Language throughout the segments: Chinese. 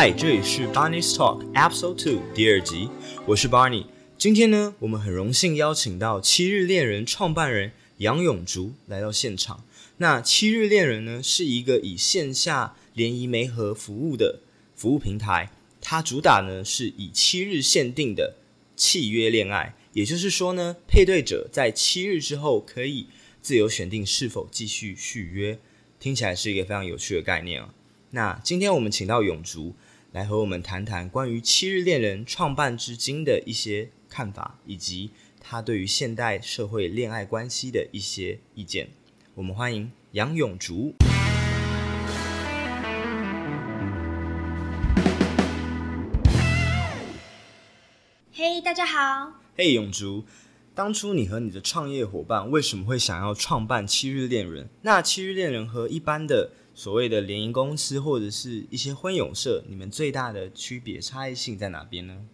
嗨，这里是 Barney's Talk Episode Two 第二集，我是 Barney。今天呢，我们很荣幸邀请到七日恋人创办人杨永竹来到现场。那七日恋人呢，是一个以线下联谊媒合服务的服务平台，它主打呢是以七日限定的契约恋爱，也就是说呢，配对者在七日之后可以自由选定是否继续续约。听起来是一个非常有趣的概念啊。那今天我们请到永竹来和我们谈谈关于七日恋人创办至今的一些看法，以及他对于现代社会恋爱关系的一些意见。我们欢迎杨永竹。嘿，大家好。嘿，永竹，当初你和你的创业伙伴为什么会想要创办七日恋人？那七日恋人和一般的所谓的联营公司或者是一些婚友社，你们最大的区别差异性在哪边呢？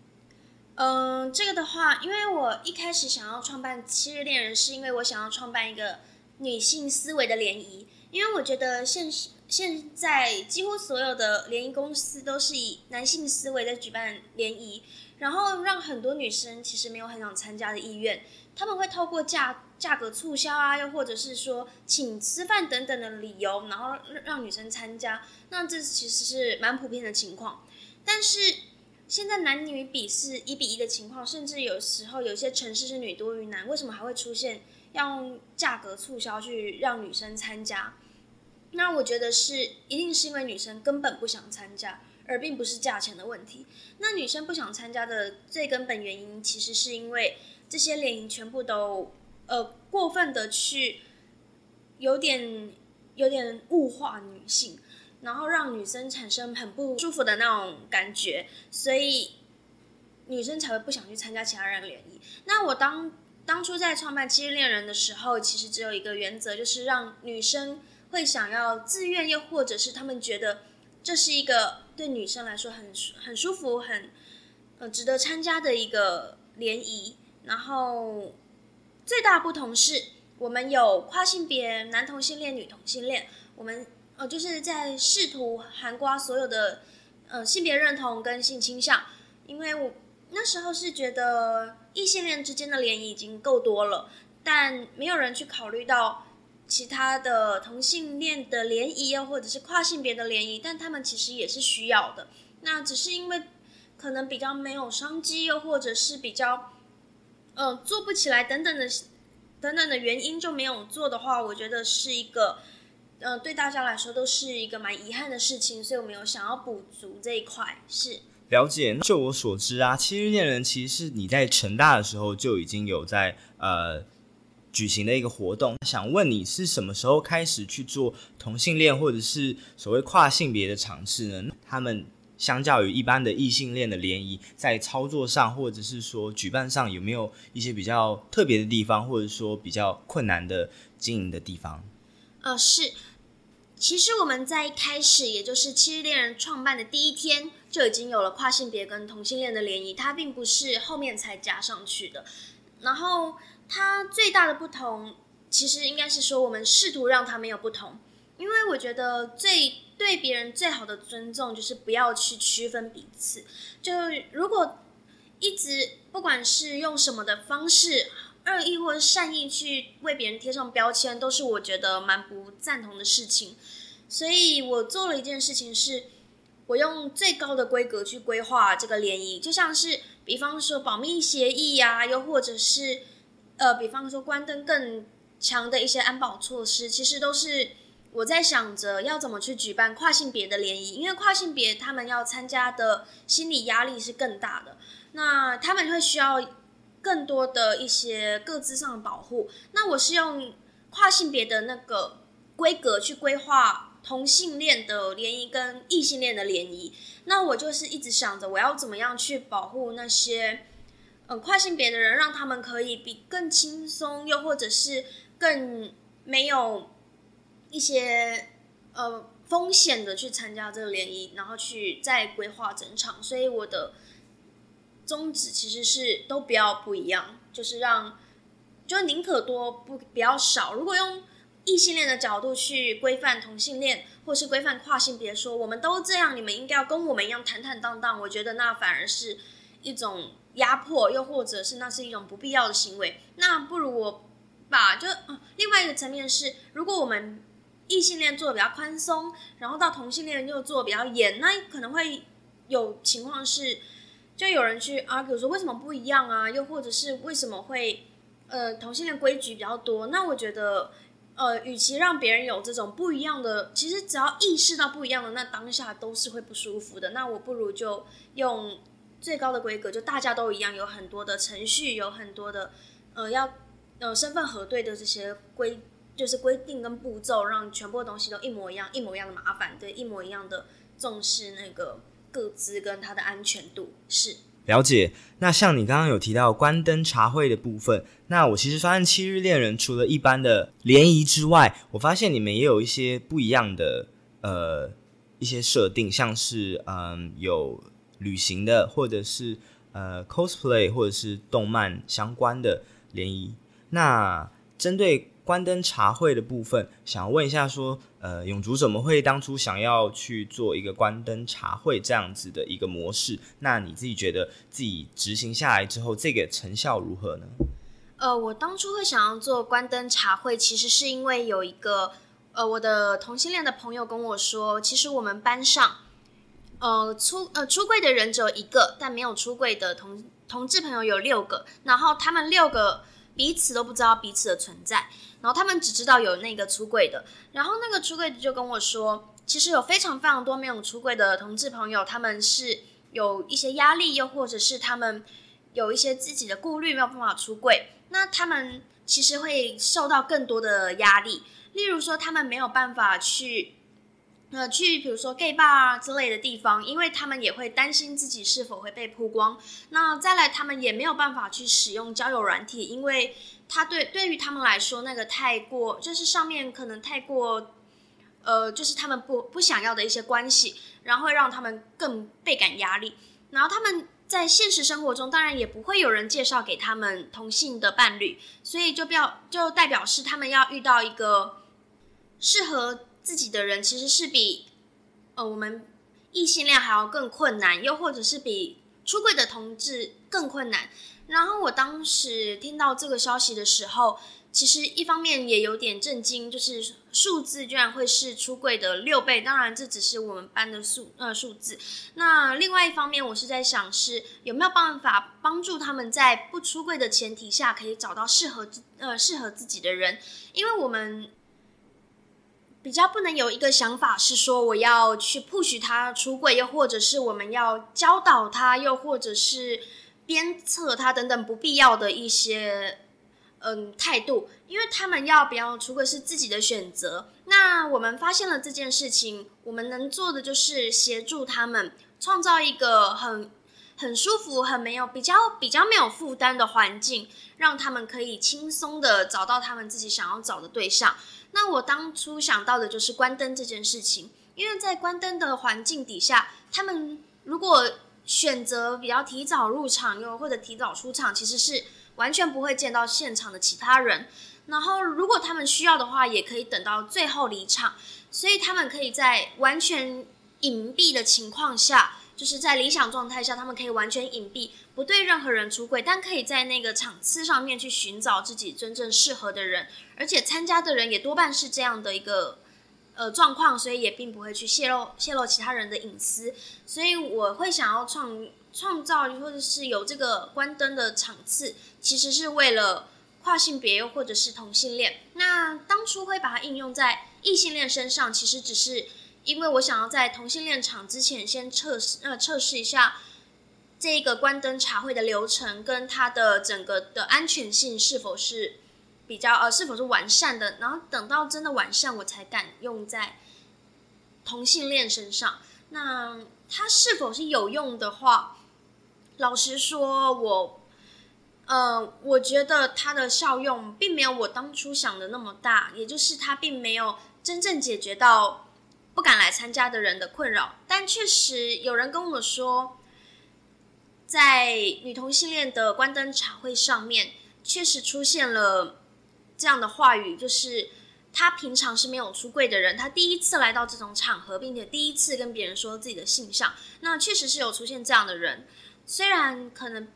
嗯，这个的话，因为我一开始想要创办七日恋人，是因为我想要创办一个。女性思维的联谊，因为我觉得现实现在几乎所有的联谊公司都是以男性思维在举办联谊，然后让很多女生其实没有很想参加的意愿，他们会透过价价格促销啊，又或者是说请吃饭等等的理由，然后让女生参加，那这其实是蛮普遍的情况。但是现在男女比是一比一的情况，甚至有时候有些城市是女多于男，为什么还会出现？用价格促销去让女生参加，那我觉得是一定是因为女生根本不想参加，而并不是价钱的问题。那女生不想参加的最根本原因，其实是因为这些联谊全部都呃过分的去有点有点物化女性，然后让女生产生很不舒服的那种感觉，所以女生才会不想去参加其他人联谊。那我当。当初在创办七日恋人的时候，其实只有一个原则，就是让女生会想要自愿，又或者是他们觉得这是一个对女生来说很很舒服、很呃值得参加的一个联谊。然后最大不同是，我们有跨性别男同性恋、女同性恋，我们呃就是在试图涵盖所有的呃性别认同跟性倾向，因为我。那时候是觉得异性恋之间的联谊已经够多了，但没有人去考虑到其他的同性恋的联谊啊，或者是跨性别的联谊，但他们其实也是需要的。那只是因为可能比较没有商机，又或者是比较呃做不起来等等的等等的原因就没有做的话，我觉得是一个呃对大家来说都是一个蛮遗憾的事情，所以我们有想要补足这一块是。了解，就我所知啊，七日恋人其实是你在成大的时候就已经有在呃举行的一个活动。想问你是什么时候开始去做同性恋或者是所谓跨性别的尝试呢？他们相较于一般的异性恋的联谊，在操作上或者是说举办上有没有一些比较特别的地方，或者说比较困难的经营的地方？呃，是。其实我们在一开始，也就是七日恋人创办的第一天，就已经有了跨性别跟同性恋的联谊，它并不是后面才加上去的。然后它最大的不同，其实应该是说我们试图让它没有不同，因为我觉得最对别人最好的尊重就是不要去区分彼此。就如果一直不管是用什么的方式，恶意或善意去为别人贴上标签，都是我觉得蛮不赞同的事情。所以我做了一件事情，是我用最高的规格去规划这个联谊，就像是比方说保密协议呀、啊，又或者是呃，比方说关灯更强的一些安保措施，其实都是我在想着要怎么去举办跨性别的联谊，因为跨性别他们要参加的心理压力是更大的，那他们会需要。更多的一些各自上的保护，那我是用跨性别的那个规格去规划同性恋的联谊跟异性恋的联谊，那我就是一直想着我要怎么样去保护那些嗯跨性别的人，让他们可以比更轻松，又或者是更没有一些呃风险的去参加这个联谊，然后去再规划整场，所以我的。宗旨其实是都不要不一样，就是让，就宁可多不不要少。如果用异性恋的角度去规范同性恋，或是规范跨性别，说我们都这样，你们应该要跟我们一样坦坦荡荡。我觉得那反而是一种压迫，又或者是那是一种不必要的行为。那不如我把就、嗯、另外一个层面是，如果我们异性恋做的比较宽松，然后到同性恋又做的比较严，那可能会有情况是，就有人去 argue 说为什么不一样啊？又或者是为什么会呃同性恋规矩比较多？那我觉得。呃，与其让别人有这种不一样的，其实只要意识到不一样的，那当下都是会不舒服的。那我不如就用最高的规格，就大家都一样，有很多的程序，有很多的呃要呃身份核对的这些规，就是规定跟步骤，让全部的东西都一模一样，一模一样的麻烦，对，一模一样的重视那个各资跟它的安全度是。了解，那像你刚刚有提到关灯茶会的部分，那我其实发现七日恋人除了一般的联谊之外，我发现你们也有一些不一样的呃一些设定，像是嗯、有旅行的，或者是呃 cosplay 或者是动漫相关的联谊。那针对关灯茶会的部分，想要问一下说，呃，永竹怎么会当初想要去做一个关灯茶会这样子的一个模式？那你自己觉得自己执行下来之后，这个成效如何呢？呃，我当初会想要做关灯茶会，其实是因为有一个呃，我的同性恋的朋友跟我说，其实我们班上，呃，出呃出柜的人只有一个，但没有出柜的同同志朋友有六个，然后他们六个彼此都不知道彼此的存在。然后他们只知道有那个出柜的，然后那个出柜的就跟我说，其实有非常非常多没有出柜的同志朋友，他们是有一些压力，又或者是他们有一些自己的顾虑，没有办法出柜。那他们其实会受到更多的压力，例如说他们没有办法去。呃，去比如说 gay bar 啊之类的地方，因为他们也会担心自己是否会被曝光。那再来，他们也没有办法去使用交友软体，因为他对对于他们来说，那个太过就是上面可能太过，呃，就是他们不不想要的一些关系，然后会让他们更倍感压力。然后他们在现实生活中，当然也不会有人介绍给他们同性的伴侣，所以就表就代表是他们要遇到一个适合。自己的人其实是比呃我们异性恋还要更困难，又或者是比出柜的同志更困难。然后我当时听到这个消息的时候，其实一方面也有点震惊，就是数字居然会是出柜的六倍。当然这只是我们班的数呃数字。那另外一方面，我是在想是有没有办法帮助他们在不出柜的前提下，可以找到适合呃适合自己的人，因为我们。比较不能有一个想法是说我要去 push 他出柜，又或者是我们要教导他，又或者是鞭策他等等不必要的一些嗯态度，因为他们要不要出柜是自己的选择。那我们发现了这件事情，我们能做的就是协助他们创造一个很很舒服、很没有比较比较没有负担的环境，让他们可以轻松的找到他们自己想要找的对象。那我当初想到的就是关灯这件事情，因为在关灯的环境底下，他们如果选择比较提早入场，又或者提早出场，其实是完全不会见到现场的其他人。然后，如果他们需要的话，也可以等到最后离场，所以他们可以在完全隐蔽的情况下。就是在理想状态下，他们可以完全隐蔽，不对任何人出柜，但可以在那个场次上面去寻找自己真正适合的人，而且参加的人也多半是这样的一个呃状况，所以也并不会去泄露泄露其他人的隐私。所以我会想要创创造或者是有这个关灯的场次，其实是为了跨性别又或者是同性恋。那当初会把它应用在异性恋身上，其实只是。因为我想要在同性恋场之前先测试，呃，测试一下这个关灯茶会的流程跟它的整个的安全性是否是比较呃是否是完善的，然后等到真的完善，我才敢用在同性恋身上。那它是否是有用的话，老实说，我呃，我觉得它的效用并没有我当初想的那么大，也就是它并没有真正解决到。不敢来参加的人的困扰，但确实有人跟我说，在女同性恋的关灯茶会上面，确实出现了这样的话语，就是他平常是没有出柜的人，他第一次来到这种场合，并且第一次跟别人说自己的性向，那确实是有出现这样的人，虽然可能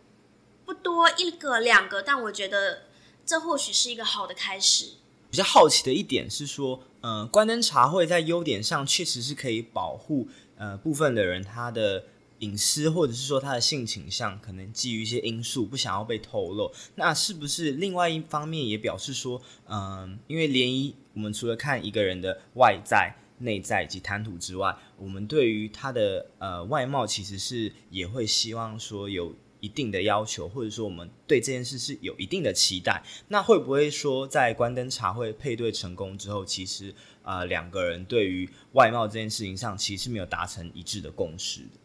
不多一个两个，但我觉得这或许是一个好的开始。比较好奇的一点是说，呃，关灯茶会在优点上确实是可以保护呃部分的人他的隐私，或者是说他的性倾向，可能基于一些因素不想要被透露。那是不是另外一方面也表示说，嗯、因为联谊，我们除了看一个人的外在、内在以及谈吐之外，我们对于他的呃外貌其实是也会希望说有。一定的要求，或者说我们对这件事是有一定的期待，那会不会说在关灯茶会配对成功之后，其实呃两个人对于外貌这件事情上其实是没有达成一致的共识的？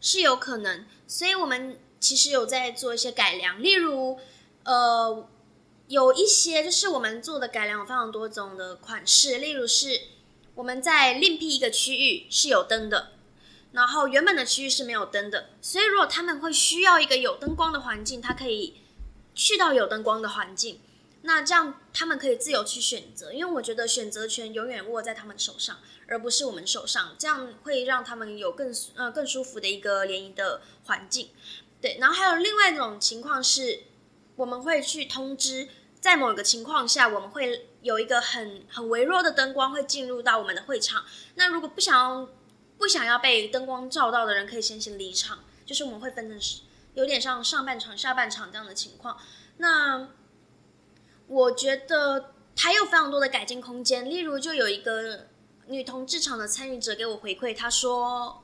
是有可能，所以我们其实有在做一些改良，例如呃有一些就是我们做的改良有非常多种的款式，例如是我们在另辟一个区域是有灯的。然后原本的区域是没有灯的，所以如果他们会需要一个有灯光的环境，他可以去到有灯光的环境。那这样他们可以自由去选择，因为我觉得选择权永远握在他们手上，而不是我们手上。这样会让他们有更呃更舒服的一个联谊的环境。对，然后还有另外一种情况是，我们会去通知，在某个情况下，我们会有一个很很微弱的灯光会进入到我们的会场。那如果不想要。不想要被灯光照到的人，可以先行离场。就是我们会分成是有点像上半场、下半场这样的情况。那我觉得还有非常多的改进空间。例如，就有一个女同志场的参与者给我回馈，她说：“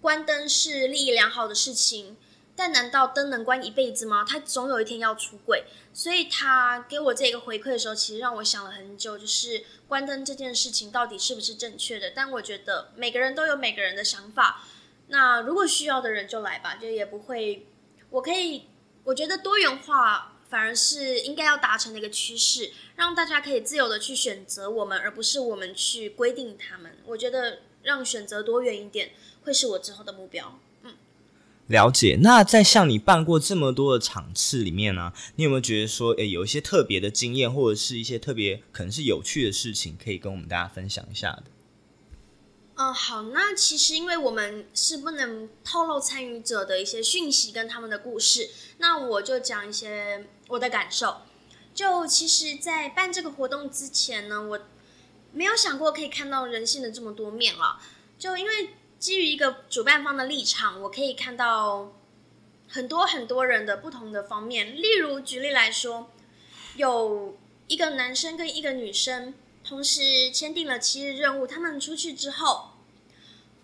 关灯是利益良好的事情。”但难道灯能关一辈子吗？他总有一天要出柜，所以他给我这个回馈的时候，其实让我想了很久，就是关灯这件事情到底是不是正确的？但我觉得每个人都有每个人的想法，那如果需要的人就来吧，就也不会，我可以，我觉得多元化反而是应该要达成的一个趋势，让大家可以自由的去选择我们，而不是我们去规定他们。我觉得让选择多元一点，会是我之后的目标。了解，那在像你办过这么多的场次里面呢、你有没有觉得说，诶，有一些特别的经验，或者是一些特别可能是有趣的事情，可以跟我们大家分享一下的？嗯、好，那其实因为我们是不能透露参与者的一些讯息跟他们的故事，那我就讲一些我的感受。就其实，在办这个活动之前呢，我没有想过可以看到人性的这么多面了，就因为。基于一个主办方的立场，我可以看到很多很多人的不同的方面。例如，举例来说，有一个男生跟一个女生同时签订了七日任务，他们出去之后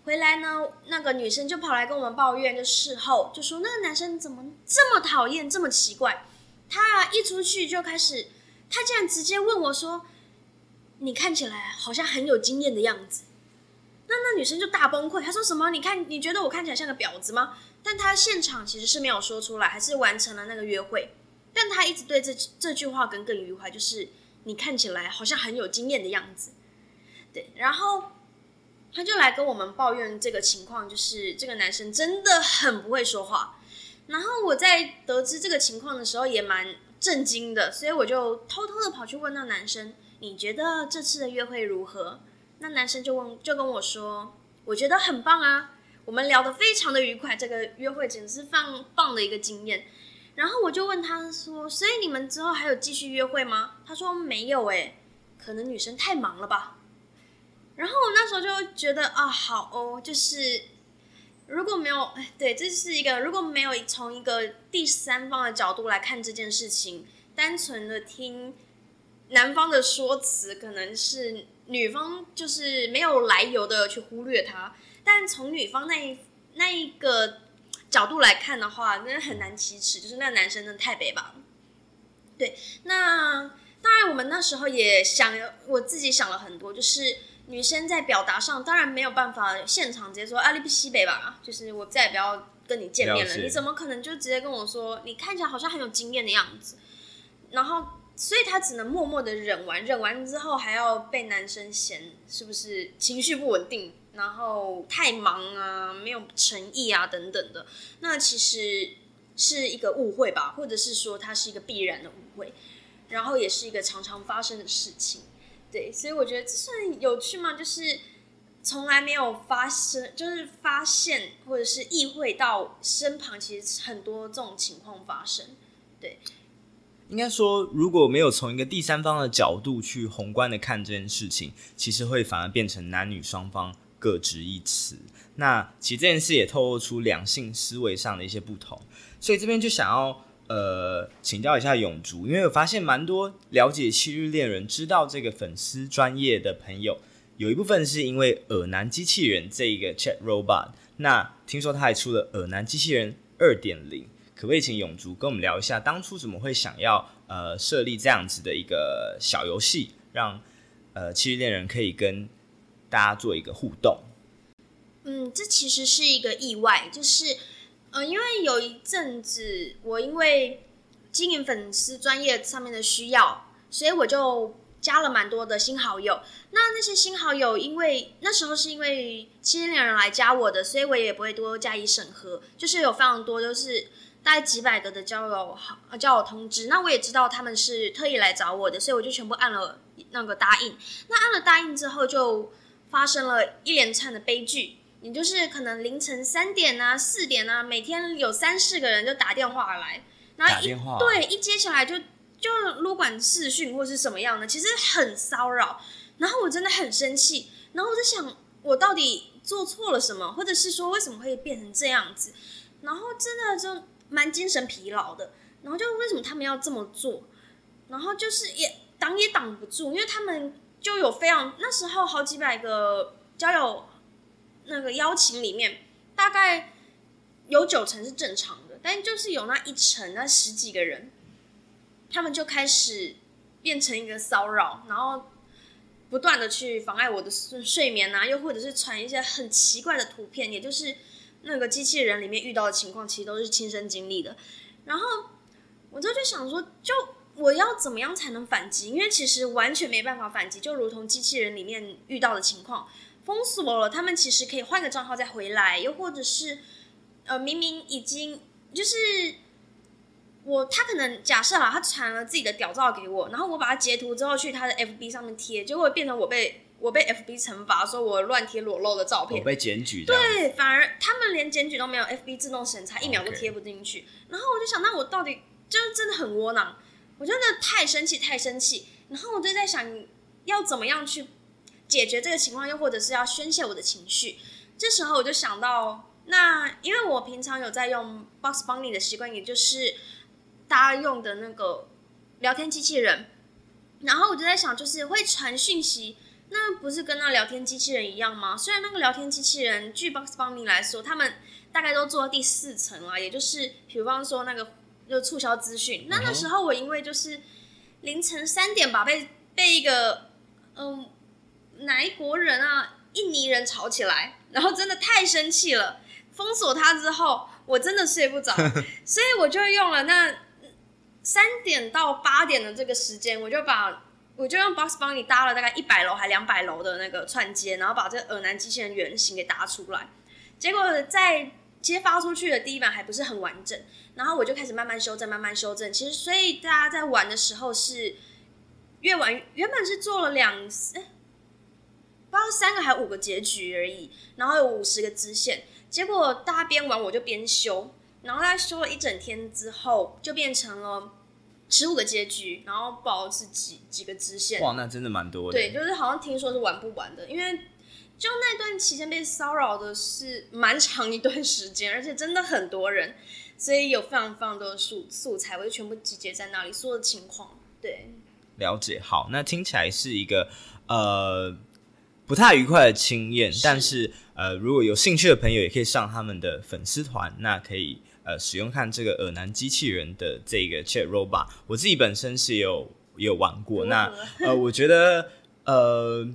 回来呢，那个女生就跑来跟我们抱怨，就事后就说那个男生怎么这么讨厌，这么奇怪。他一出去就开始，他竟然直接问我说：“你看起来好像很有经验的样子。”那那女生就大崩溃，她说什么？你看，你觉得我看起来像个婊子吗？但她现场其实是没有说出来，还是完成了那个约会。但她一直对这这句话耿耿于怀，就是你看起来好像很有经验的样子。对，然后她就来跟我们抱怨这个情况，就是这个男生真的很不会说话。然后我在得知这个情况的时候也蛮震惊的，所以我就偷偷的跑去问那男生：“你觉得这次的约会如何？”那男生就问，就跟我说，我觉得很棒啊，我们聊得非常的愉快，这个约会简直是放棒的一个经验。然后我就问他说，所以你们之后还有继续约会吗？他说没有诶，可能女生太忙了吧。然后我那时候就觉得啊，好哦，就是如果没有，哎，对，这是一个如果没有从一个第三方的角度来看这件事情，单纯的听男方的说辞，可能是。女方就是没有来由的去忽略他，但从女方那一那一个角度来看的话，那很难启齿，就是那男生真的太北吧。对，那当然我们那时候也想，我自己想了很多，就是女生在表达上当然没有办法现场直接说阿里不西北吧，就是我再也不要跟你见面了，你怎么可能就直接跟我说你看起来好像很有经验的样子，然后。所以他只能默默的忍完，忍完之后还要被男生嫌是不是情绪不稳定，然后太忙啊，没有诚意啊等等的。那其实是一个误会吧，或者是说它是一个必然的误会，然后也是一个常常发生的事情。对，所以我觉得这算有趣吗？就是从来没有发生，就是发现或者是意会到身旁其实很多这种情况发生。对，应该说如果没有从一个第三方的角度去宏观的看这件事情，其实会反而变成男女双方各执一词。那其实这件事也透露出两性思维上的一些不同，所以这边就想要。呃，请教一下永竹，因为我发现蛮多了解七日恋人、知道这个粉丝专业的朋友，有一部分是因为耳男机器人这一个 Chat Robot。那听说他还出了耳男机器人二点零，可不可以请永竹跟我们聊一下，当初怎么会想要呃设立这样子的一个小游戏，让呃七日恋人可以跟大家做一个互动？嗯，这其实是一个意外，就是。嗯，因为有一阵子，我因为经营粉丝专业上面的需要，所以我就加了蛮多的新好友。那那些新好友，因为那时候是因为七日恋人来加我的，所以我也不会多加以审核。就是有非常多，就是大概几百个的交友好交友通知。那我也知道他们是特意来找我的，所以我就全部按了那个答应。那按了答应之后，就发生了一连串的悲剧。也就是可能凌晨三点啊、四点啊，每天有三四个人就打电话来，然后一对一接起来就就撸管视讯或是什么样的，其实很骚扰。然后我真的很生气，然后我在想，我到底做错了什么，或者是说为什么会变成这样子？然后真的就蛮精神疲劳的。然后就为什么他们要这么做？然后就是也挡也挡不住，因为他们就有非常那时候好几百个交友。那个邀请里面，大概有九成是正常的，但就是有那一成，那十几个人，他们就开始变成一个骚扰，然后不断的去妨碍我的睡眠啊，又或者是传一些很奇怪的图片，也就是那个机器人里面遇到的情况，其实都是亲身经历的。然后我就就想说，就我要怎么样才能反击？因为其实完全没办法反击，就如同机器人里面遇到的情况。封锁了，他们其实可以换个账号再回来，又或者是，呃，明明已经就是我，他可能假设啊，他传了自己的屌照给我，然后我把它截图之后去他的 FB 上面贴，结果变成我被我被 FB 惩罚，说我乱贴裸露的照片，我被检举。对，反而他们连检举都没有，FB 自动审查，一秒都贴不进去。然后我就想，那我到底就是真的很窝囊，我真的太生气，太生气。然后我就在想，要怎么样去。解决这个情况，又或者是要宣泄我的情绪，这时候我就想到，那因为我平常有在用 Box Bunny 的习惯，也就是大家用的那个聊天机器人，然后我就在想，就是会传讯息，那不是跟那聊天机器人一样吗？虽然那个聊天机器人，据 Box Bunny 来说，他们大概都做到第四层了，也就是，比方说那个就促销资讯。那那时候我因为就是凌晨三点吧，被被一个嗯。哪一国人啊？印尼人吵起来，然后真的太生气了。封锁他之后，我真的睡不着，所以我就用了那三点到八点的这个时间，我就把我就用 Box 帮你搭了大概一百楼还两百楼的那个串接，然后把这个耳男机器人原型给搭出来。结果在接发出去的第一版还不是很完整，然后我就开始慢慢修正，慢慢修正。其实，所以大家在玩的时候是越玩原本是做了两不知道三个还五个结局而已，然后有五十个支线，结果大家边玩我就边修，然后在修了一整天之后，就变成了十五个结局，然后不知道是几几个支线。哇，那真的蛮多的。对，就是好像听说是玩不完的，因为就那段期间被骚扰的是蛮长一段时间，而且真的很多人，所以有非常非常多的素素材，我就全部集结在那里，所有的情况。对，了解。好，那听起来是一个呃。不太愉快的经验，但是呃，如果有兴趣的朋友也可以上他们的粉丝团，那可以呃使用看这个耳男机器人的这个 Chat Robot。我自己本身是有有玩过，那呃，我觉得呃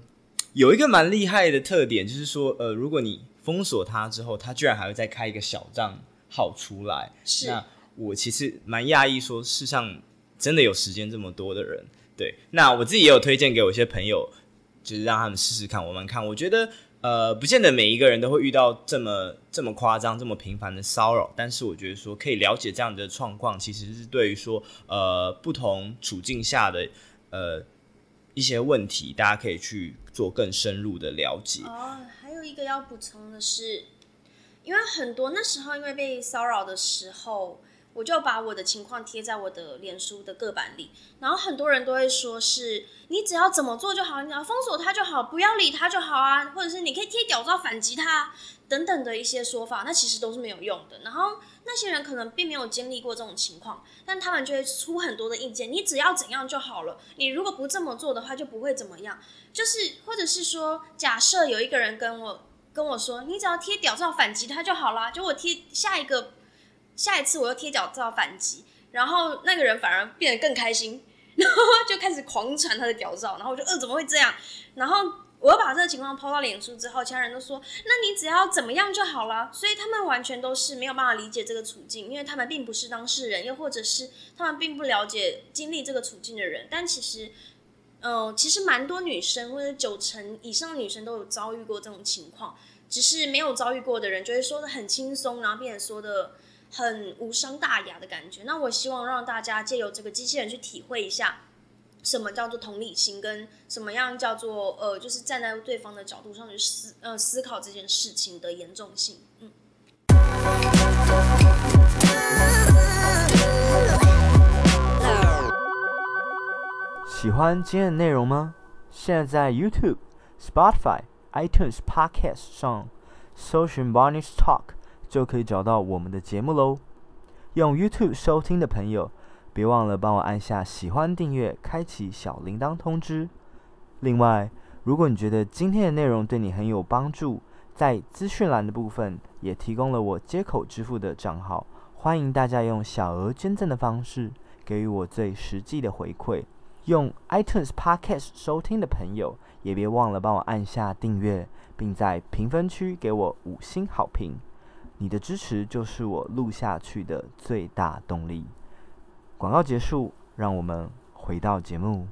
有一个蛮厉害的特点，就是说呃，如果你封锁它之后，它居然还会再开一个小账号出来。是，那我其实蛮讶异，说世上真的有时间这么多的人。对，那我自己也有推荐给我一些朋友。就是让他们试试看，玩玩看，我觉得，呃，不见得每一个人都会遇到这么这么夸张、这么频繁的骚扰，但是我觉得说可以了解这样的状况，其实是对于说，呃，不同处境下的，呃，一些问题，大家可以去做更深入的了解。哦，还有一个要补充的是，因为很多那时候因为被骚扰的时候。我就把我的情况贴在我的脸书的个版里，然后很多人都会说是你只要怎么做就好，你要封锁他就好，不要理他就好啊，或者是你可以贴屌照反击他等等的一些说法，那其实都是没有用的。然后那些人可能并没有经历过这种情况，但他们就会出很多的意见，你只要怎样就好了，你如果不这么做的话就不会怎么样，就是或者是说，假设有一个人跟我跟我说，你只要贴屌照反击他就好啦，就我贴下一个。下一次我又贴脚照反击，然后那个人反而变得更开心，然后就开始狂传他的屌照，然后我就呃怎么会这样？然后我又把这个情况 po 到脸书之后，其他人都说，那你只要怎么样就好了。所以他们完全都是没有办法理解这个处境，因为他们并不是当事人，又或者是他们并不了解经历这个处境的人。但其实，嗯、其实蛮多女生或者九成以上的女生都有遭遇过这种情况，只是没有遭遇过的人就会说得很轻松，然后并且说的。很无伤大雅的感觉。那我希望让大家借由这个机器人去体会一下，什么叫做同理心，跟什么样叫做呃，就是站在对方的角度上去思呃思考这件事情的严重性。嗯。喜欢今天的内容吗？现在在 YouTube、Spotify、iTunes Podcast 上搜寻 Barney's Talk。就可以找到我们的节目喽。用 YouTube 收听的朋友，别忘了帮我按下喜欢、订阅、开启小铃铛通知。另外，如果你觉得今天的内容对你很有帮助，在资讯栏的部分也提供了我接口支付的账号，欢迎大家用小额捐赠的方式给予我最实际的回馈。用 iTunes Podcast 收听的朋友，也别忘了帮我按下订阅，并在评分区给我五星好评。你的支持就是我录下去的最大动力。广告结束，让我们回到节目。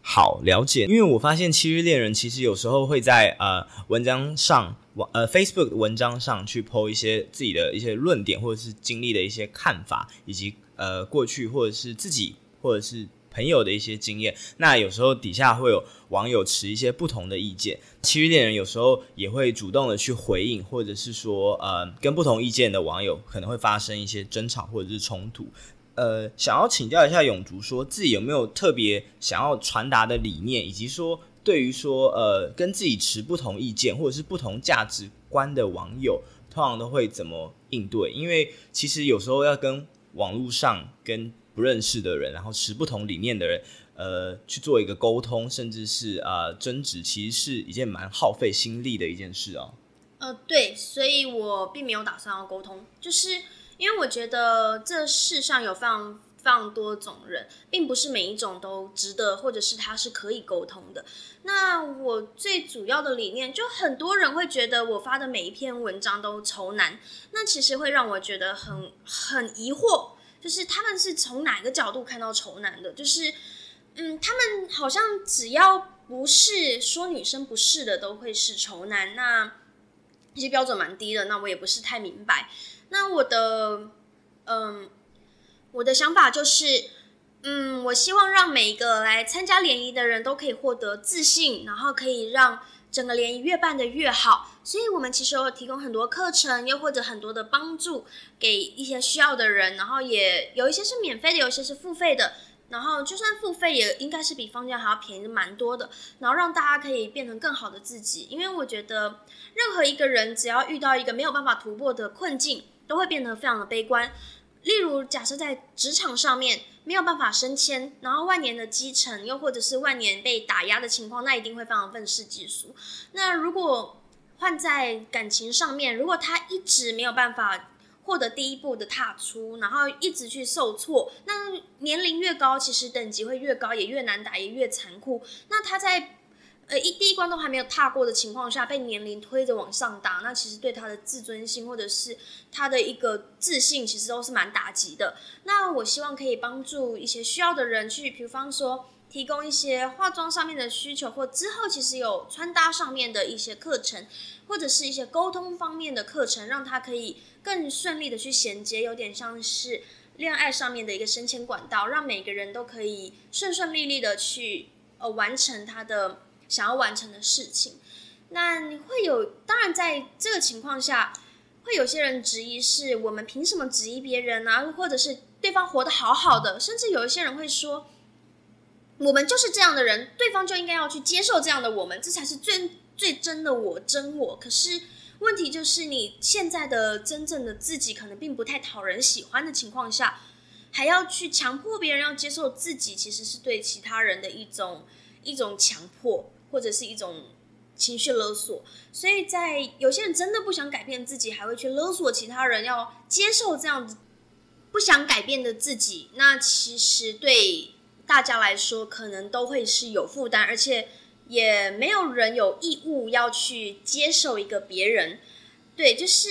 好，了解，因为我发现七日恋人其实有时候会在呃文章上，呃 Facebook 文章上去 po 一些自己的一些论点，或者是经历的一些看法，以及呃过去或者是自己或者是。朋友的一些经验，那有时候底下会有网友持一些不同的意见，其余恋人有时候也会主动的去回应，或者是说，呃，跟不同意见的网友可能会发生一些争吵或者是冲突。呃，想要请教一下永竹，说自己有没有特别想要传达的理念，以及说对于说，呃，跟自己持不同意见或者是不同价值观的网友，通常都会怎么应对？因为其实有时候要跟网络上跟不认识的人，然后持不同理念的人，呃，去做一个沟通，甚至是呃争执，其实是一件蛮耗费心力的一件事哦。呃，对，所以我并没有打算要沟通，就是因为我觉得这世上有非常非常多种人，并不是每一种都值得，或者是他是可以沟通的。那我最主要的理念，就很多人会觉得我发的每一篇文章都愁难，那其实会让我觉得很很疑惑。就是他们是从哪个角度看到丑男的？就是，嗯，他们好像只要不是说女生不是的，都会是丑男。那这些标准蛮低的，那我也不是太明白。那我的，嗯，我的想法就是，嗯，我希望让每一个来参加联谊的人都可以获得自信，然后可以让。整个联谊越办得越好，所以我们其实有提供很多课程，又或者很多的帮助给一些需要的人，然后也有一些是免费的，有一些是付费的，然后就算付费也应该是比放假还要便宜蛮多的，然后让大家可以变成更好的自己，因为我觉得任何一个人只要遇到一个没有办法突破的困境，都会变得非常的悲观。例如，假设在职场上面没有办法升迁，然后万年的基层，又或者是万年被打压的情况，那一定会非常愤世嫉俗。那如果换在感情上面，如果他一直没有办法获得第一步的踏出，然后一直去受挫，那年龄越高，其实等级会越高，也越难打，也越残酷。那他在呃，一第一关都还没有踏过的情况下，被年龄推着往上打，那其实对他的自尊心或者是他的一个自信，其实都是蛮打击的。那我希望可以帮助一些需要的人去，比方说提供一些化妆上面的需求，或之后其实有穿搭上面的一些课程，或者是一些沟通方面的课程，让他可以更顺利的去衔接，有点像是恋爱上面的一个升迁管道，让每个人都可以顺顺利利的去呃完成他的。想要完成的事情，那你会有，当然在这个情况下，会有些人质疑是我们凭什么质疑别人啊？或者是对方活得好好的，甚至有一些人会说，我们就是这样的人，对方就应该要去接受这样的我们，这才是最最真的我，真我。可是问题就是你现在的真正的自己可能并不太讨人喜欢的情况下，还要去强迫别人要接受自己，其实是对其他人的一种一种强迫。或者是一种情绪勒索，所以在有些人真的不想改变自己，还会去勒索其他人要接受这样子不想改变的自己。那其实对大家来说，可能都会是有负担，而且也没有人有义务要去接受一个别人。对，就是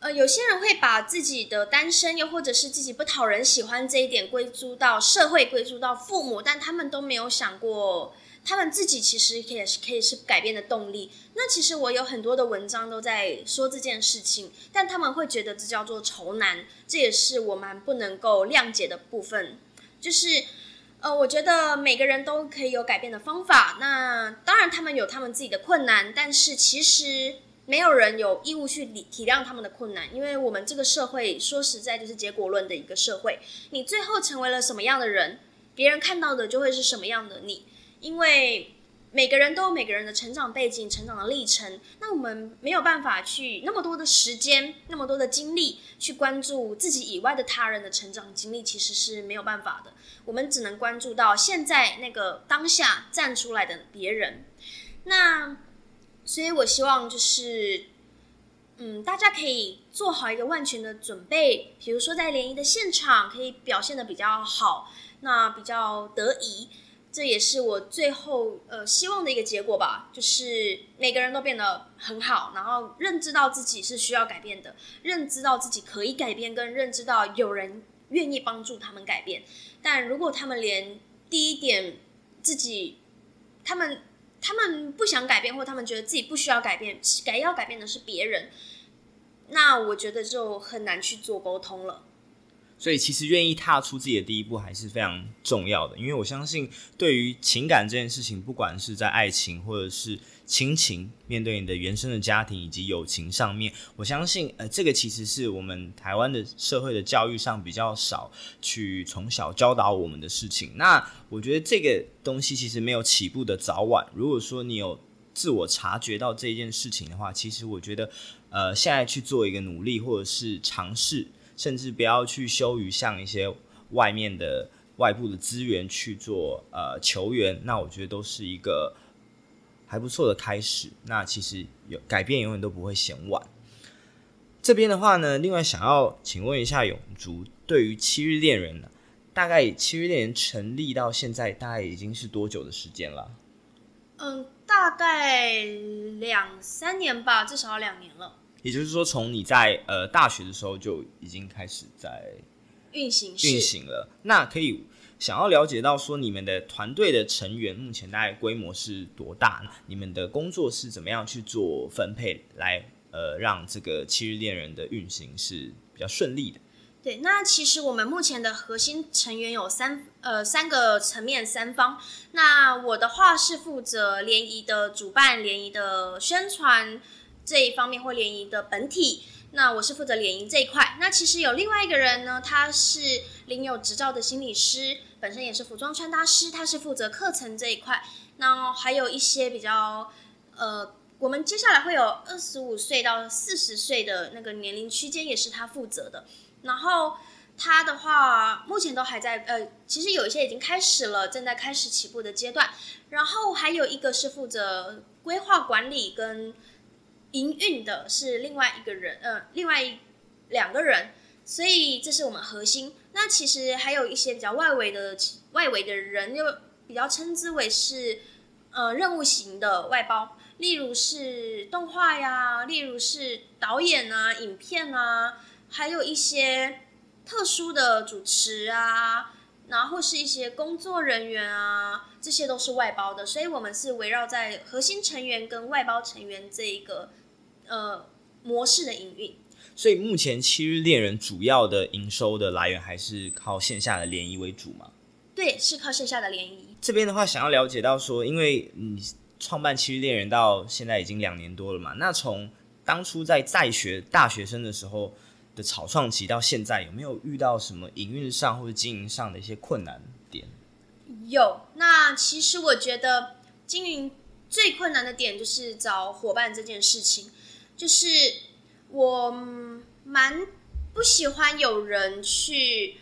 呃，有些人会把自己的单身，又或者是自己不讨人喜欢这一点归诸到社会，归诸到父母，但他们都没有想过。他们自己其实也是可以是改变的动力。那其实我有很多的文章都在说这件事情，但他们会觉得这叫做仇男，这也是我蛮不能够谅解的部分。就是，呃，我觉得每个人都可以有改变的方法。那当然，他们有他们自己的困难，但是其实没有人有义务去体体谅他们的困难，因为我们这个社会说实在就是结果论的一个社会。你最后成为了什么样的人，别人看到的就会是什么样的你。因为每个人都有每个人的成长背景、成长的历程，那我们没有办法去那么多的时间、那么多的精力去关注自己以外的他人的成长经历，其实是没有办法的。我们只能关注到现在那个当下站出来的别人。那所以，我希望就是，嗯，大家可以做好一个万全的准备，比如说在联谊的现场可以表现得比较好，那比较得宜。这也是我最后呃希望的一个结果吧，就是每个人都变得很好，然后认知到自己是需要改变的，认知到自己可以改变，跟认知到有人愿意帮助他们改变。但如果他们连第一点自己，他们他们不想改变，或他们觉得自己不需要改变，改要改变的是别人，那我觉得就很难去做沟通了。所以，其实愿意踏出自己的第一步还是非常重要的，因为我相信，对于情感这件事情，不管是在爱情或者是亲情，面对你的原生的家庭以及友情上面，我相信，呃，这个其实是我们台湾的社会的教育上比较少去从小教导我们的事情。那我觉得这个东西其实没有起步的早晚。如果说你有自我察觉到这件事情的话，其实我觉得，呃，现在去做一个努力或者是尝试。甚至不要去羞于向一些外面的外部的资源去做呃求援，那我觉得都是一个还不错的开始。那其实有改变永远都不会嫌晚。这边的话呢，另外想要请问一下永竹，对于七日恋人呢，大概七日恋人成立到现在大概已经是多久的时间了？嗯，大概两三年吧，至少两年了。也就是说，从你在呃大学的时候就已经开始在运行运行了。那可以想要了解到说，你们的团队的成员目前大概规模是多大？你们的工作是怎么样去做分配来，呃让这个七日恋人的运行是比较顺利的？对，那其实我们目前的核心成员有三呃三个层面三方。那我的话是负责联谊的主办、联谊的宣传。这一方面或联谊的本体，那我是负责联谊这一块。那其实有另外一个人呢，他是领有执照的心理师，本身也是服装穿搭师，他是负责课程这一块。那还有一些比较，呃，我们接下来会有二十五岁到四十岁的那个年龄区间，也是他负责的。然后他的话，目前都还在，呃，其实有一些已经开始了，正在开始起步的阶段。然后还有一个是负责规划管理跟。营运的是另外一个人，呃，另外两个人，所以这是我们核心。那其实还有一些比较外围的外围的人，又比较称之为是呃任务型的外包，例如是动画呀，例如是导演啊、影片啊，还有一些特殊的主持啊，然后是一些工作人员啊，这些都是外包的，所以我们是围绕在核心成员跟外包成员这一个呃模式的营运。所以目前七日恋人主要的营收的来源还是靠线下的联谊为主吗？对，是靠线下的联谊。这边的话，想要了解到说，因为你创办七日恋人到现在已经两年多了嘛，那从当初在在学大学生的时候的草创期到现在，有没有遇到什么营运上或者经营上的一些困难点？有。那其实我觉得经营最困难的点就是找伙伴这件事情，就是。我蛮不喜欢有人去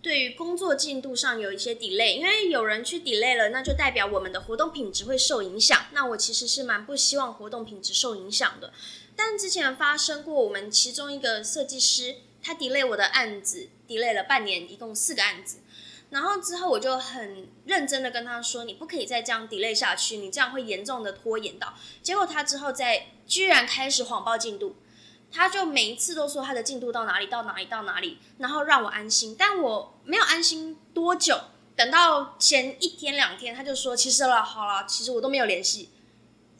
对于工作进度上有一些 delay，因为有人去 delay 了，那就代表我们的活动品质会受影响。那我其实是蛮不希望活动品质受影响的。但之前发生过，我们其中一个设计师他 delay 我的案子，delay 了半年，一共四个案子。然后之后我就很认真的跟他说：“你不可以再这样 delay 下去，你这样会严重的拖延到。”结果他之后再居然开始谎报进度。他就每一次都说他的进度到哪里到哪里到哪里，然后让我安心，但我没有安心多久。等到前一天两天，他就说其实了好了，其实我都没有联系。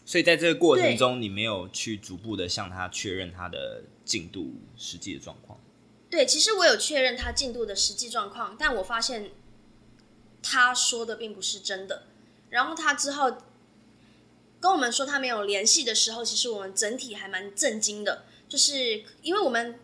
所以在这个过程中，你没有去逐步的向他确认他的进度实际的状况。对，其实我有确认他进度的实际状况，但我发现他说的并不是真的。然后他之后跟我们说他没有联系的时候，其实我们整体还蛮震惊的。就是因为我们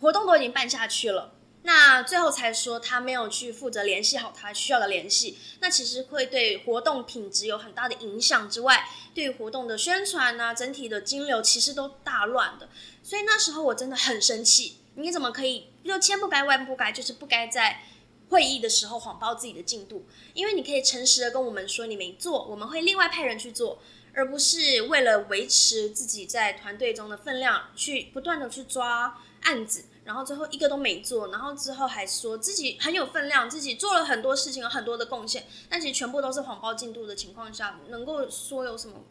活动都已经办下去了，那最后才说他没有去负责联系好他需要的联系，那其实会对活动品质有很大的影响之外，对于活动的宣传啊，整体的金流其实都大乱的。所以那时候我真的很生气，你怎么可以又千不该万不该，就是不该在会议的时候谎报自己的进度？因为你可以诚实的跟我们说你没做，我们会另外派人去做。而不是为了维持自己在团队中的分量，去不断的去抓案子，然后最后一个都没做，然后之后还说自己很有分量，自己做了很多事情，有很多的贡献，但其实全部都是谎报进度的情况下，能够说有什么？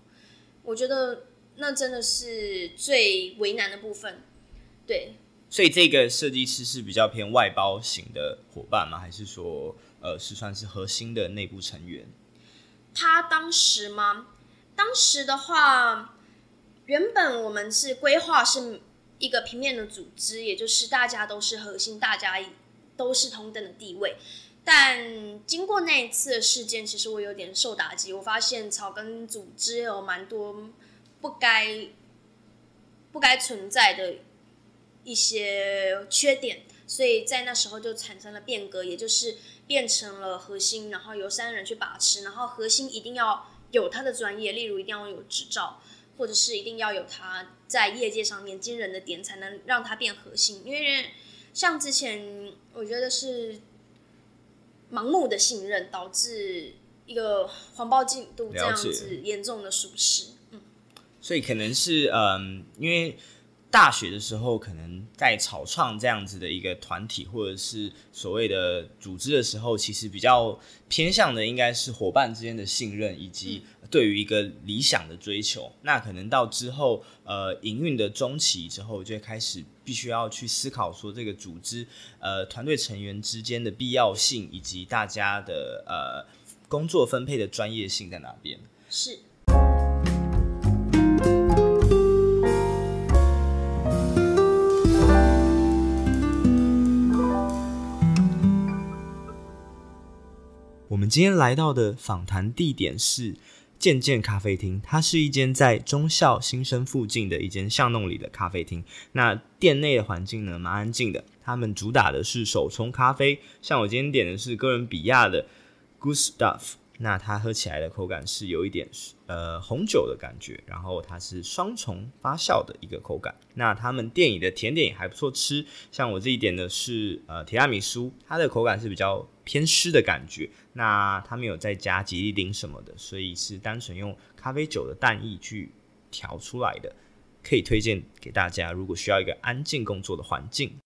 我觉得那真的是最为难的部分。对，所以这个设计师是比较偏外包型的伙伴吗？还是说，呃，是算是核心的内部成员？他当时吗？当时的话，原本我们是规划是一个平面的组织，也就是大家都是核心，大家都是同等的地位。但经过那一次的事件，其实我有点受打击。我发现草根组织有蛮多不该不该存在的一些缺点，所以在那时候就产生了变革，也就是变成了核心，然后由三人去把持，然后核心一定要。有他的专业，例如一定要有执照，或者是一定要有他在业界上面惊人的点，才能让他变核心。因为像之前，我觉得是盲目的信任导致一个谎报进度这样子严重的疏失。嗯，所以可能是嗯，因为。大学的时候，可能在草创这样子的一个团体，或者是所谓的组织的时候，其实比较偏向的应该是伙伴之间的信任，以及对于一个理想的追求。那可能到之后，呃，营运的中期之后，就会开始必须要去思考说，这个组织，呃，团队成员之间的必要性，以及大家的呃工作分配的专业性在哪边。是。今天来到的访谈地点是健健咖啡厅，它是一间在中校新生附近的一间巷弄里的咖啡厅。那店内的环境呢，蛮安静的。他们主打的是手冲咖啡，像我今天点的是哥伦比亚的 Good Stuff。那它喝起来的口感是有一点呃红酒的感觉，然后它是双重发酵的一个口感。那他们店里的甜点也还不错吃，像我自己点的是呃提拉米苏，它的口感是比较偏湿的感觉。那它没有再加吉利丁什么的，所以是单纯用咖啡酒的淡液去调出来的，可以推荐给大家。如果需要一个安静工作的环境。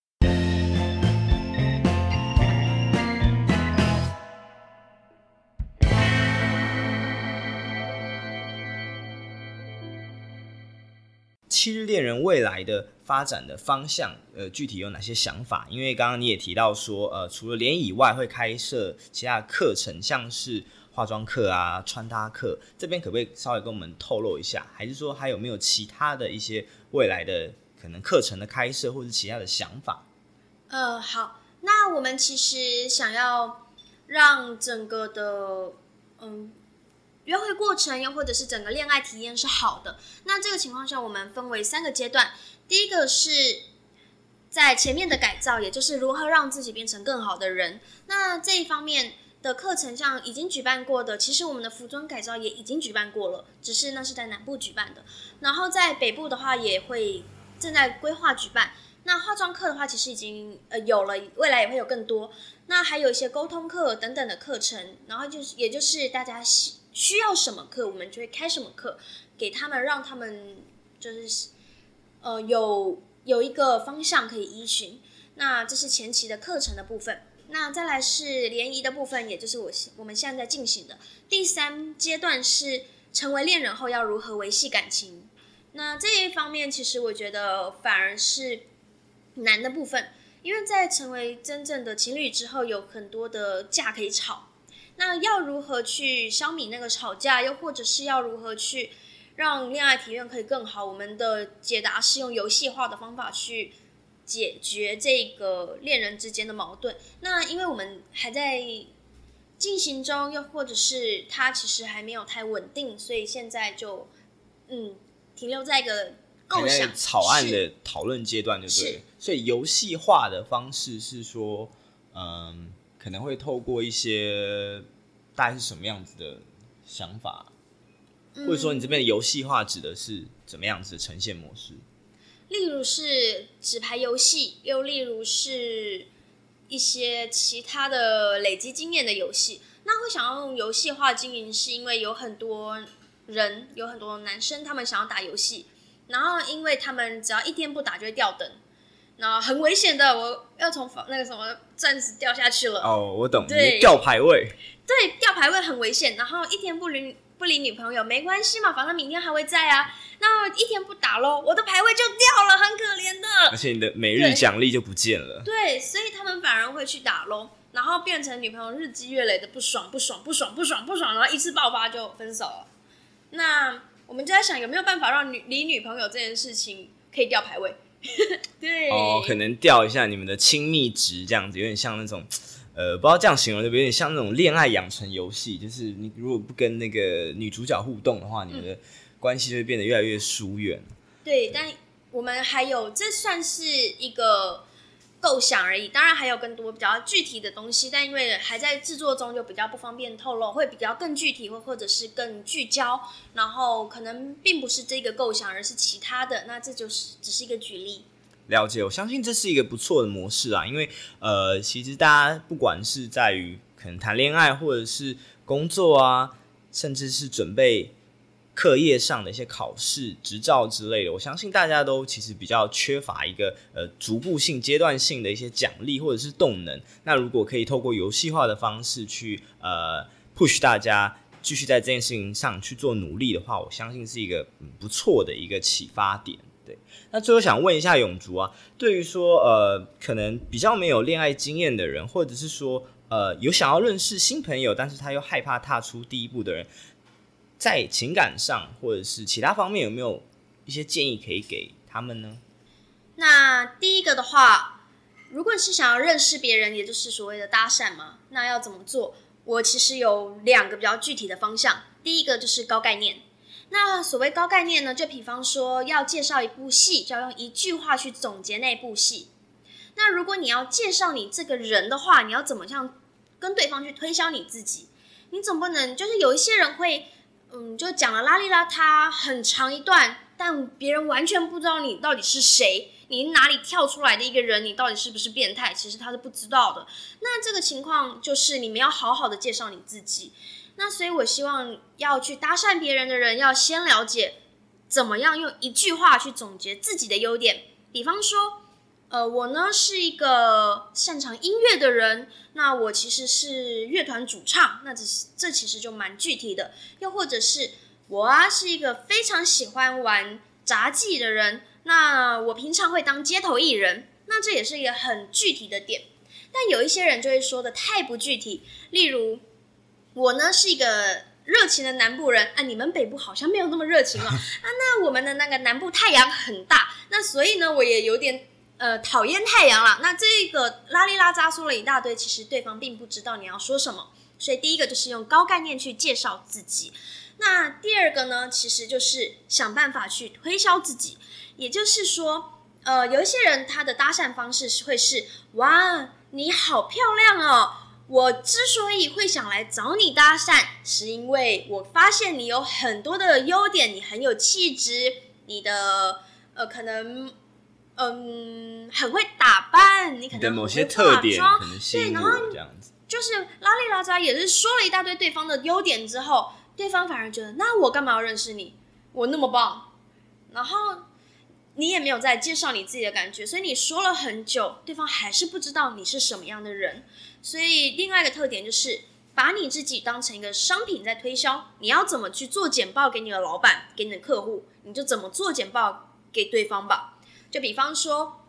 七日恋人未来的发展的方向，呃，具体有哪些想法？因为刚刚你也提到说，呃，除了联谊以外，会开设其他课程，像是化妆课啊、穿搭课，这边可不可以稍微跟我们透露一下？还是说还有没有其他的一些未来的可能课程的开设，或者是其他的想法？呃，好，那我们其实想要让整个的，嗯。约会过程又或者是整个恋爱体验是好的，那这个情况下我们分为三个阶段。第一个是在前面的改造，也就是如何让自己变成更好的人。那这一方面的课程，像已经举办过的，其实我们的服装改造也已经举办过了，只是那是在南部举办的。然后在北部的话，也会正在规划举办。那化妆课的话，其实已经呃有了，未来也会有更多。那还有一些沟通课等等的课程，然后就是也就是大家。需要什么课，我们就会开什么课，给他们，让他们就是呃有有一个方向可以依循。那这是前期的课程的部分。那再来是联谊的部分，也就是我我们现在在进行的第三阶段是成为恋人后要如何维系感情。那这一方面，其实我觉得反而是难的部分，因为在成为真正的情侣之后，有很多的架可以吵。那要如何去消弭那个吵架，又或者是要如何去让恋爱体验可以更好？我们的解答是用游戏化的方法去解决这个恋人之间的矛盾。那因为我们还在进行中，又或者是它其实还没有太稳定，所以现在就嗯停留在一个构想草案的讨论阶段，就对。是所以游戏化的方式是说，嗯。可能会透过一些大概是什么样子的想法，或者说你这边的游戏化指的是怎么样子的呈现模式？例如是纸牌游戏，又例如是一些其他的累积经验的游戏。那会想要用游戏化经营，是因为有很多人，有很多男生，他们想要打游戏，然后因为他们只要一天不打就会掉灯。那很危险的，我要从那个什么钻石掉下去了。哦，我懂，对，掉排位。对，掉牌位很危险。然后一天不理不理女朋友没关系嘛，反正明天还会在啊。那一天不打喽，我的牌位就掉了，很可怜的。而且你的每日奖励就不见了。对。对，所以他们反而会去打喽，然后变成女朋友日积月累的不爽，不爽，不爽，不爽，不爽，然后一次爆发就分手了。那我们就在想，有没有办法让女理女朋友这件事情可以掉牌位？对哦，可能掉一下你们的亲密值，这样子有点像那种，呃，不知道这样形容，就有点像那种恋爱养成游戏，就是你如果不跟那个女主角互动的话，你们的关系就会变得越来越疏远。对，但我们还有，这算是一个。构想而已，当然还有更多比较具体的东西，但因为还在制作中，就比较不方便透露，会比较更具体或或者是更聚焦，然后可能并不是这个构想，而是其他的，那这就是只是一个举例。了解，我相信这是一个不错的模式啊，因为呃，其实大家不管是在于可能谈恋爱，或者是工作啊，甚至是准备。课业上的一些考试、执照之类的，我相信大家都其实比较缺乏一个呃逐步性、阶段性的一些奖励或者是动能。那如果可以透过游戏化的方式去呃 push 大家继续在这件事情上去做努力的话，我相信是一个不错的一个启发点。那最后想问一下永竹啊，对于说呃可能比较没有恋爱经验的人，或者是说呃有想要认识新朋友，但是他又害怕踏出第一步的人。在情感上或者是其他方面，有没有一些建议可以给他们呢？那第一个的话，如果你是想要认识别人，也就是所谓的搭讪嘛，那要怎么做？我其实有两个比较具体的方向。第一个就是高概念。那所谓高概念呢，就比方说要介绍一部戏，就要用一句话去总结那部戏。那如果你要介绍你这个人的话，你要怎么样跟对方去推销你自己？你总不能就是有一些人会。嗯，就讲了邋里邋遢很长一段，但别人完全不知道你到底是谁，你哪里跳出来的一个人，你到底是不是变态？其实他是不知道的。那这个情况就是你们要好好的介绍你自己。那所以我希望要去搭讪别人的人，要先了解怎么样用一句话去总结自己的优点，比方说。呃，我呢是一个擅长音乐的人，那我其实是乐团主唱，那这这其实就蛮具体的。又或者是我啊是一个非常喜欢玩杂技的人，那我平常会当街头艺人，那这也是一个很具体的点。但有一些人就会说的太不具体，例如我呢是一个热情的南部人啊，你们北部好像没有那么热情哦。啊，那我们的那个南部太阳很大，那所以呢我也有点呃讨厌太阳了。那这个拉里拉扎说了一大堆，其实对方并不知道你要说什么，所以第一个就是用高概念去介绍自己。那第二个呢，其实就是想办法去推销自己，也就是说，呃，有一些人他的搭讪方式是会是哇。你好漂亮哦！我之所以会想来找你搭讪，是因为我发现你有很多的优点，你很有气质，你的呃可能嗯很会打扮，你可能的某些特点可能吸引我这样子。就是拉里拉扎也是说了一大堆对方的优点之后，对方反而觉得那我干嘛要认识你？我那么棒，然后。你也没有在介绍你自己的感觉，所以你说了很久，对方还是不知道你是什么样的人。所以另外一个特点就是把你自己当成一个商品在推销。你要怎么去做简报给你的老板、给你的客户，你就怎么做简报给对方吧。就比方说，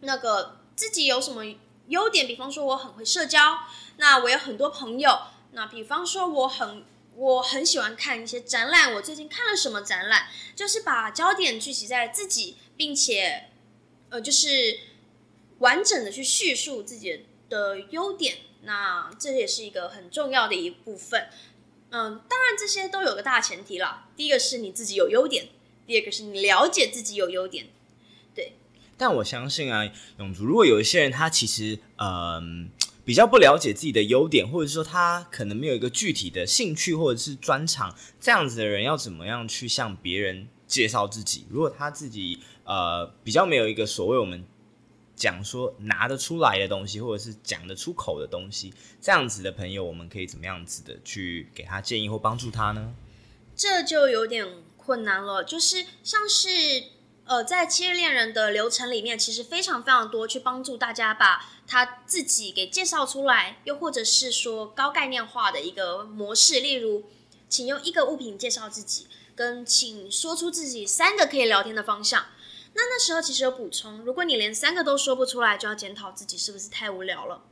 那个自己有什么优点，比方说我很会社交，那我有很多朋友。那比方说我很。我很喜欢看一些展览，我最近看了什么展览？就是把焦点聚集在自己，并且，呃，就是完整的去叙述自己的优点。那这也是一个很重要的一部分。嗯，当然这些都有个大前提了。第一个是你自己有优点，第二个是你了解自己有优点。对。但我相信啊，永竹，如果有一些人他其实，嗯。比较不了解自己的优点，或者说他可能没有一个具体的兴趣或者是专长，这样子的人要怎么样去向别人介绍自己？如果他自己呃比较没有一个所谓我们讲说拿得出来的东西，或者是讲得出口的东西，这样子的朋友，我们可以怎么样子的去给他建议或帮助他呢？这就有点困难了，就是像是。呃，在七日恋人的流程里面，其实非常非常多，去帮助大家把他自己给介绍出来，又或者是说高概念化的一个模式，例如，请用一个物品介绍自己，跟请说出自己三个可以聊天的方向。那那时候其实有补充，如果你连三个都说不出来，就要检讨自己是不是太无聊了，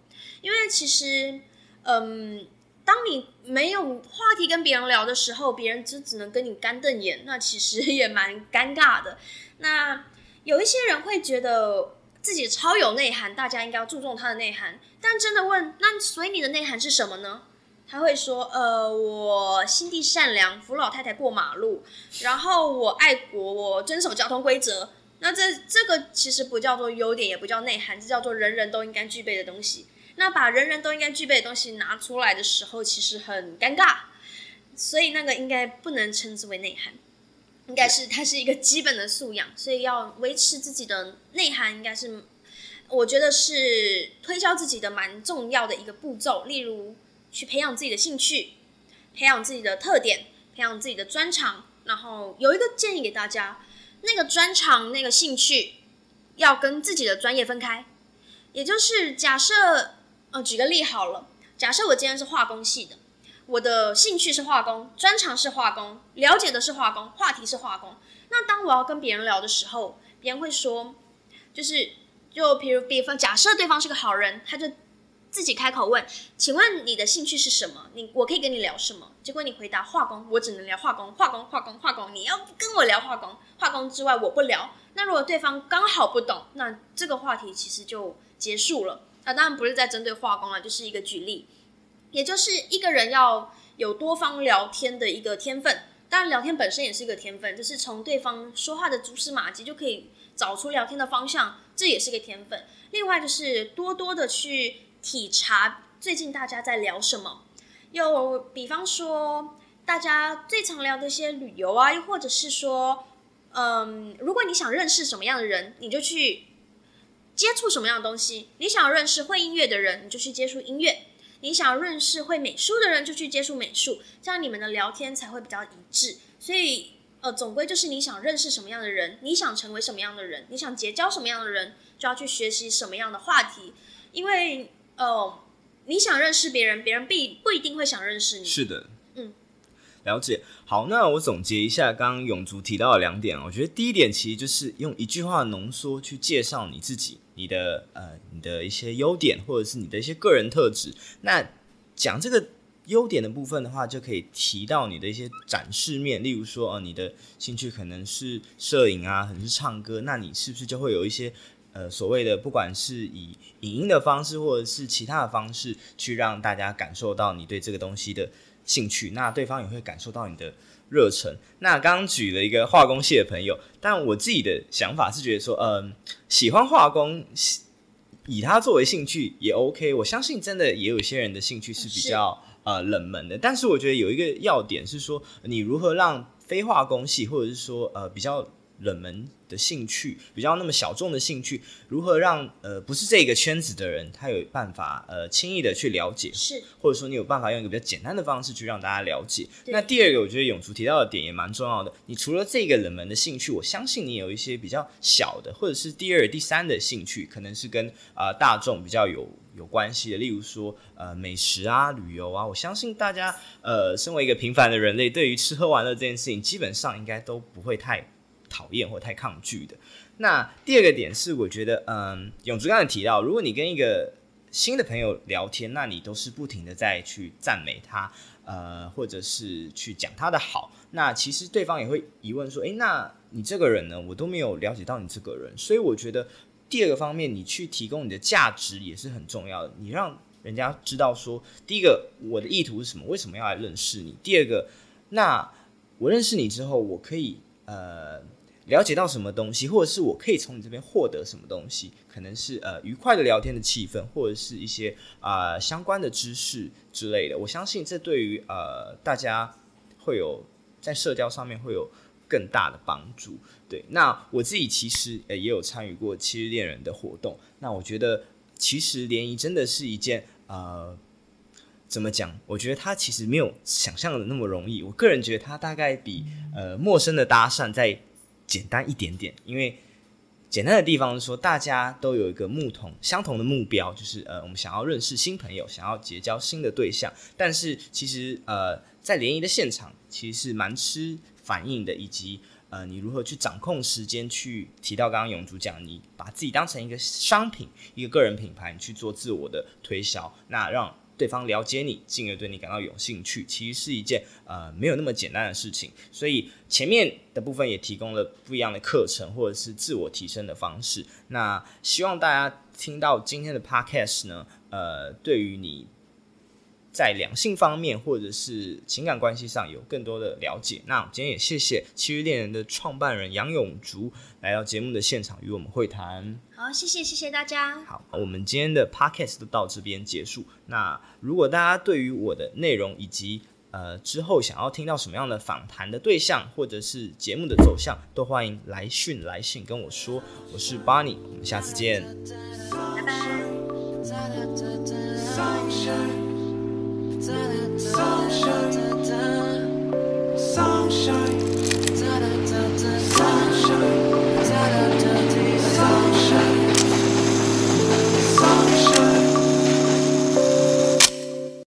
因为其实，嗯。当你没有话题跟别人聊的时候，别人就只能跟你干瞪眼，那其实也蛮尴尬的。那有一些人会觉得自己超有内涵，大家应该要注重他的内涵。但真的问，那所以你的内涵是什么呢？他会说，呃，我心地善良，扶老太太过马路，然后我爱国，我遵守交通规则。那这这个其实不叫做优点，也不叫内涵，这叫做人人都应该具备的东西。那把人人都应该具备的东西拿出来的时候，其实很尴尬，所以那个应该不能称之为内涵，应该是它是一个基本的素养，所以要维持自己的内涵，应该是我觉得是推销自己的蛮重要的一个步骤。例如，去培养自己的兴趣，培养自己的特点，培养自己的专长。然后有一个建议给大家，那个专长、那个兴趣要跟自己的专业分开，也就是假设。呃，举个例好了，假设我今天是化工系的，我的兴趣是化工，专长是化工，了解的是化工，话题是化工。那当我要跟别人聊的时候，别人会说，就是就比如比方，假设对方是个好人，他就自己开口问，请问你的兴趣是什么？你我可以跟你聊什么？结果你回答化工，我只能聊化工，化工，化工，化工。你要跟我聊化工，化工之外我不聊。那如果对方刚好不懂，那这个话题其实就结束了。那当然不是在针对化工了，就是一个举例，也就是一个人要有多方聊天的一个天分。当然，聊天本身也是一个天分，就是从对方说话的蛛丝马迹就可以找出聊天的方向，这也是一个天分。另外就是多多的去体察最近大家在聊什么，又比方说大家最常聊的一些旅游啊，又或者是说，嗯，如果你想认识什么样的人，你就去。接触什么样的东西？你想要认识会音乐的人，你就去接触音乐；你想认识会美术的人，就去接触美术。这样你们的聊天才会比较一致。所以，呃，总归就是你想认识什么样的人，你想成为什么样的人，你想结交什么样的人，就要去学习什么样的话题。因为，呃，你想认识别人，别人必不一定会想认识你。是的，了解。好，那我总结一下刚刚永竹提到的两点，我觉得第一点其实就是用一句话浓缩去介绍你自己，你的呃你的一些优点或者是你的一些个人特质。那讲这个优点的部分的话，就可以提到你的一些展示面，例如说，呃，你的兴趣可能是摄影啊，可能是唱歌，那你是不是就会有一些呃所谓的，不管是以影音的方式或者是其他的方式，去让大家感受到你对这个东西的兴趣，那对方也会感受到你的热忱。那刚刚举了一个化工系的朋友，但我自己的想法是觉得说，嗯、呃，喜欢化工。以它作为兴趣也 OK，我相信真的也有些人的兴趣是比较呃冷门的，但是我觉得有一个要点是说，你如何让非化工系或者是说呃比较冷门的兴趣，比较那么小众的兴趣，如何让呃不是这个圈子的人，他有办法呃轻易的去了解，是，或者说你有办法用一个比较简单的方式去让大家了解。那第二个，我觉得永筑提到的点也蛮重要的。你除了这个冷门的兴趣，我相信你有一些比较小的，或者是第二、第三的兴趣，可能是跟啊、呃、大众比较有有关系的，例如说呃美食啊、旅游啊。我相信大家呃身为一个平凡的人类，对于吃喝玩乐这件事情，基本上应该都不会太。讨厌或太抗拒的。那第二个点是，我觉得，嗯，永筑刚才提到，如果你跟一个新的朋友聊天，那你都是不停的在去赞美他，呃，或者是去讲他的好，那其实对方也会疑问说，诶，那你这个人呢，我都没有了解到你这个人。所以我觉得第二个方面，你去提供你的价值也是很重要的。你让人家知道说，第一个，我的意图是什么？为什么要来认识你？第二个，那我认识你之后，我可以，呃。了解到什么东西，或者是我可以从你这边获得什么东西，可能是呃愉快的聊天的气氛，或者是一些啊、相关的知识之类的。我相信这对于呃大家会有在社交上面会有更大的帮助。对，那我自己其实也有参与过七日恋人的活动。那我觉得其实联谊真的是一件呃怎么讲？我觉得它其实没有想象的那么容易。我个人觉得它大概比呃陌生的搭讪在简单一点点，因为简单的地方是说，大家都有一个目同相同的目标，就是呃，我们想要认识新朋友，想要结交新的对象。但是其实呃，在联谊的现场，其实是蛮吃反应的，以及呃，你如何去掌控时间，去提到刚刚永筑讲，你把自己当成一个商品，一个个人品牌，你去做自我的推销，那让。对方了解你，进而对你感到有兴趣，其实是一件呃没有那么简单的事情。所以前面的部分也提供了不一样的课程，或者是自我提升的方式。那希望大家听到今天的 podcast 呢，呃，对于你。在两性方面或者是情感关系上有更多的了解。那今天也谢谢七日恋人的创办人杨永竹来到节目的现场与我们会谈。好，谢谢谢谢大家。好，我们今天的 podcast 都到这边结束。那如果大家对于我的内容以及呃之后想要听到什么样的访谈的对象，或者是节目的走向，都欢迎来讯来信跟我说。我是 Bonnie，我们下次见，拜拜。Sunshine,